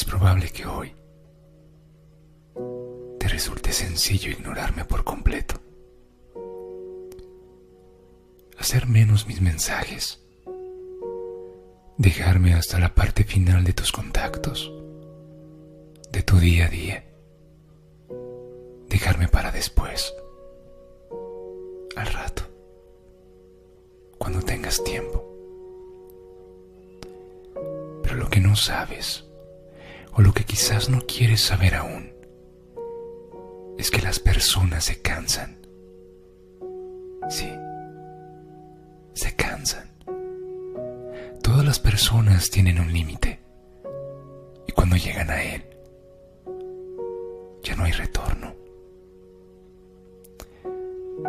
Es probable que hoy te resulte sencillo ignorarme por completo. Hacer menos mis mensajes. Dejarme hasta la parte final de tus contactos, de tu día a día. Dejarme para después, al rato, cuando tengas tiempo. Pero lo que no sabes, o lo que quizás no quieres saber aún, es que las personas se cansan. Sí, se cansan. Todas las personas tienen un límite y cuando llegan a él, ya no hay retorno.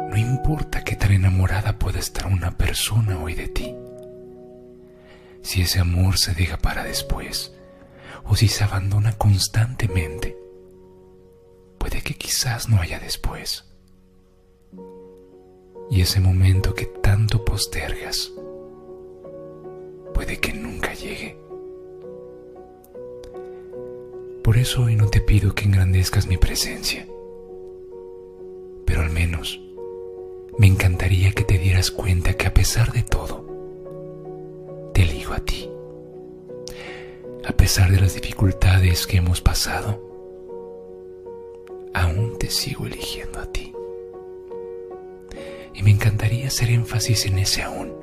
No importa qué tan enamorada pueda estar una persona hoy de ti. Si ese amor se deja para después o si se abandona constantemente, puede que quizás no haya después. Y ese momento que tanto postergas, puede que nunca llegue. Por eso hoy no te pido que engrandezcas mi presencia, pero al menos me encantaría que te dieras cuenta que a pesar de todo, te elijo a ti. A pesar de las dificultades que hemos pasado, aún te sigo eligiendo a ti. Y me encantaría hacer énfasis en ese aún,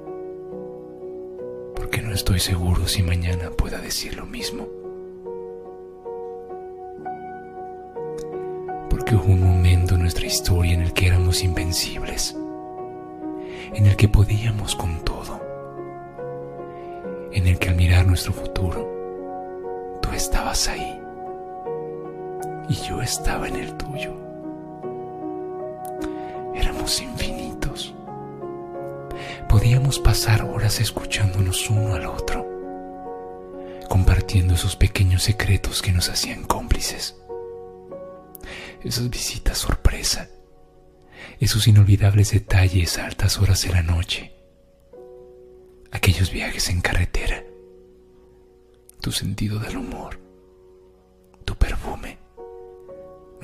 porque no estoy seguro si mañana pueda decir lo mismo. Porque hubo un momento en nuestra historia en el que éramos invencibles, en el que podíamos con todo, en el que al mirar nuestro futuro, estabas ahí y yo estaba en el tuyo. Éramos infinitos. Podíamos pasar horas escuchándonos uno al otro, compartiendo esos pequeños secretos que nos hacían cómplices. Esas visitas sorpresa, esos inolvidables detalles a altas horas de la noche, aquellos viajes en carretera, tu sentido del humor,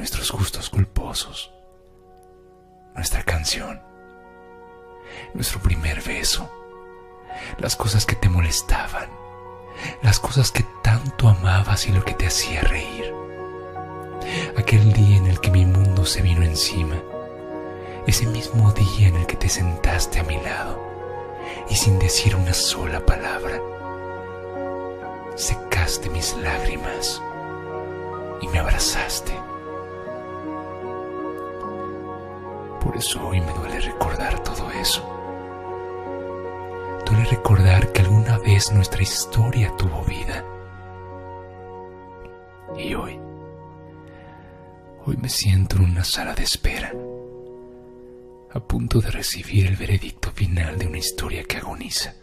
nuestros gustos culposos, nuestra canción, nuestro primer beso, las cosas que te molestaban, las cosas que tanto amabas y lo que te hacía reír. Aquel día en el que mi mundo se vino encima, ese mismo día en el que te sentaste a mi lado y sin decir una sola palabra, secaste mis lágrimas y me abrazaste. Por eso hoy me duele recordar todo eso. Duele recordar que alguna vez nuestra historia tuvo vida. Y hoy, hoy me siento en una sala de espera, a punto de recibir el veredicto final de una historia que agoniza.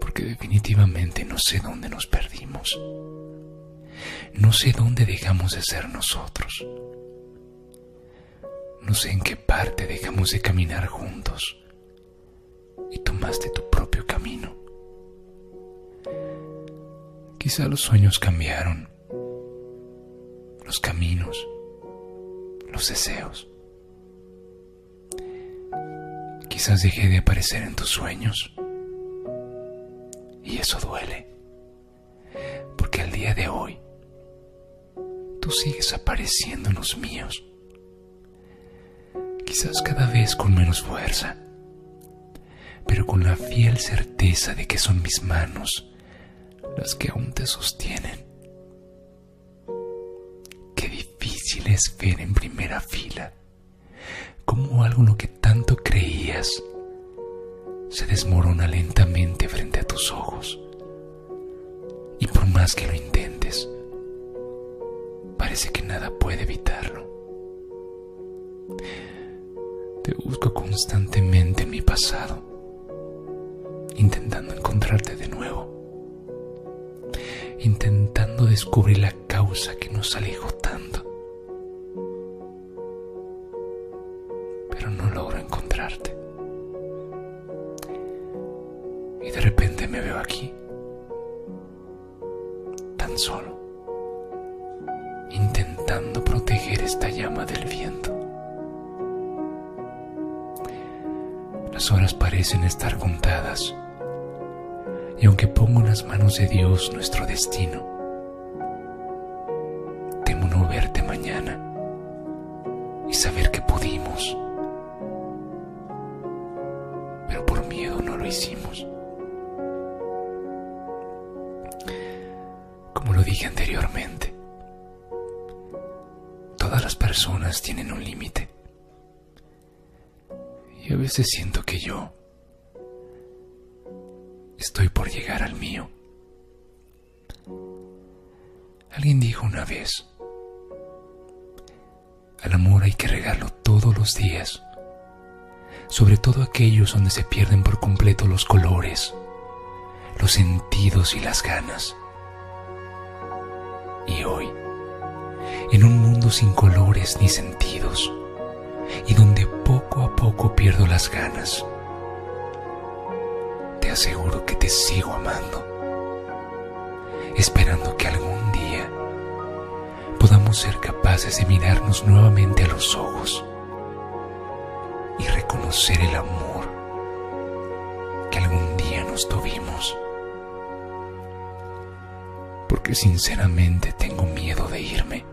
Porque definitivamente no sé dónde nos perdimos. No sé dónde dejamos de ser nosotros. No sé en qué parte dejamos de caminar juntos y tomaste tu propio camino. Quizá los sueños cambiaron, los caminos, los deseos. Quizás dejé de aparecer en tus sueños y eso duele, porque al día de hoy sigues apareciendo en los míos quizás cada vez con menos fuerza, pero con la fiel certeza de que son mis manos las que aún te sostienen. Qué difícil es ver en primera fila cómo algo en lo que tanto creías se desmorona lentamente frente a tus ojos. Y por más que lo intentes, parece que nada puede evitarlo. Te busco constantemente en mi pasado, intentando encontrarte de nuevo, intentando descubrir la causa que nos alejó tanto. Pero no logro encontrarte. Y de repente me veo aquí, solo, intentando proteger esta llama del viento. Las horas parecen estar contadas, y aunque pongo en las manos de Dios nuestro destino, temo no verte mañana y saber que pudimos, pero por miedo no lo hicimos. Como lo dije anteriormente, personas tienen un límite. Y a veces siento que yo estoy por llegar al mío. Alguien dijo una vez, al amor hay que regarlo todos los días, sobre todo aquellos donde se pierden por completo los colores, los sentidos y las ganas. Y hoy, en un mundo sin colores ni sentidos, y donde poco a poco pierdo las ganas, te aseguro que te sigo amando, esperando que algún día podamos ser capaces de mirarnos nuevamente a los ojos y reconocer el amor que algún día nos tuvimos. Porque sinceramente tengo miedo de irme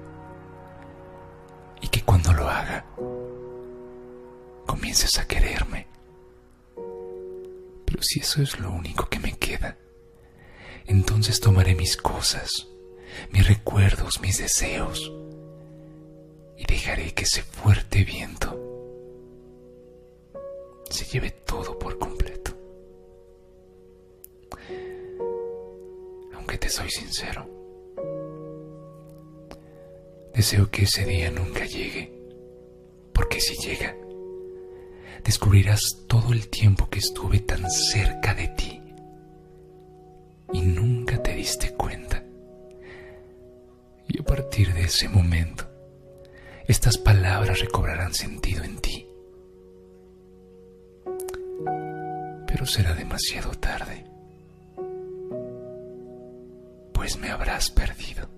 cuando lo haga comiences a quererme. Pero si eso es lo único que me queda, entonces tomaré mis cosas, mis recuerdos, mis deseos, y dejaré que ese fuerte viento se lleve todo por completo. Aunque te soy sincero, deseo que ese día nunca llegue, porque si llega, descubrirás todo el tiempo que estuve tan cerca de ti y nunca te diste cuenta. Y a partir de ese momento, estas palabras recobrarán sentido en ti. Pero será demasiado tarde, pues me habrás perdido.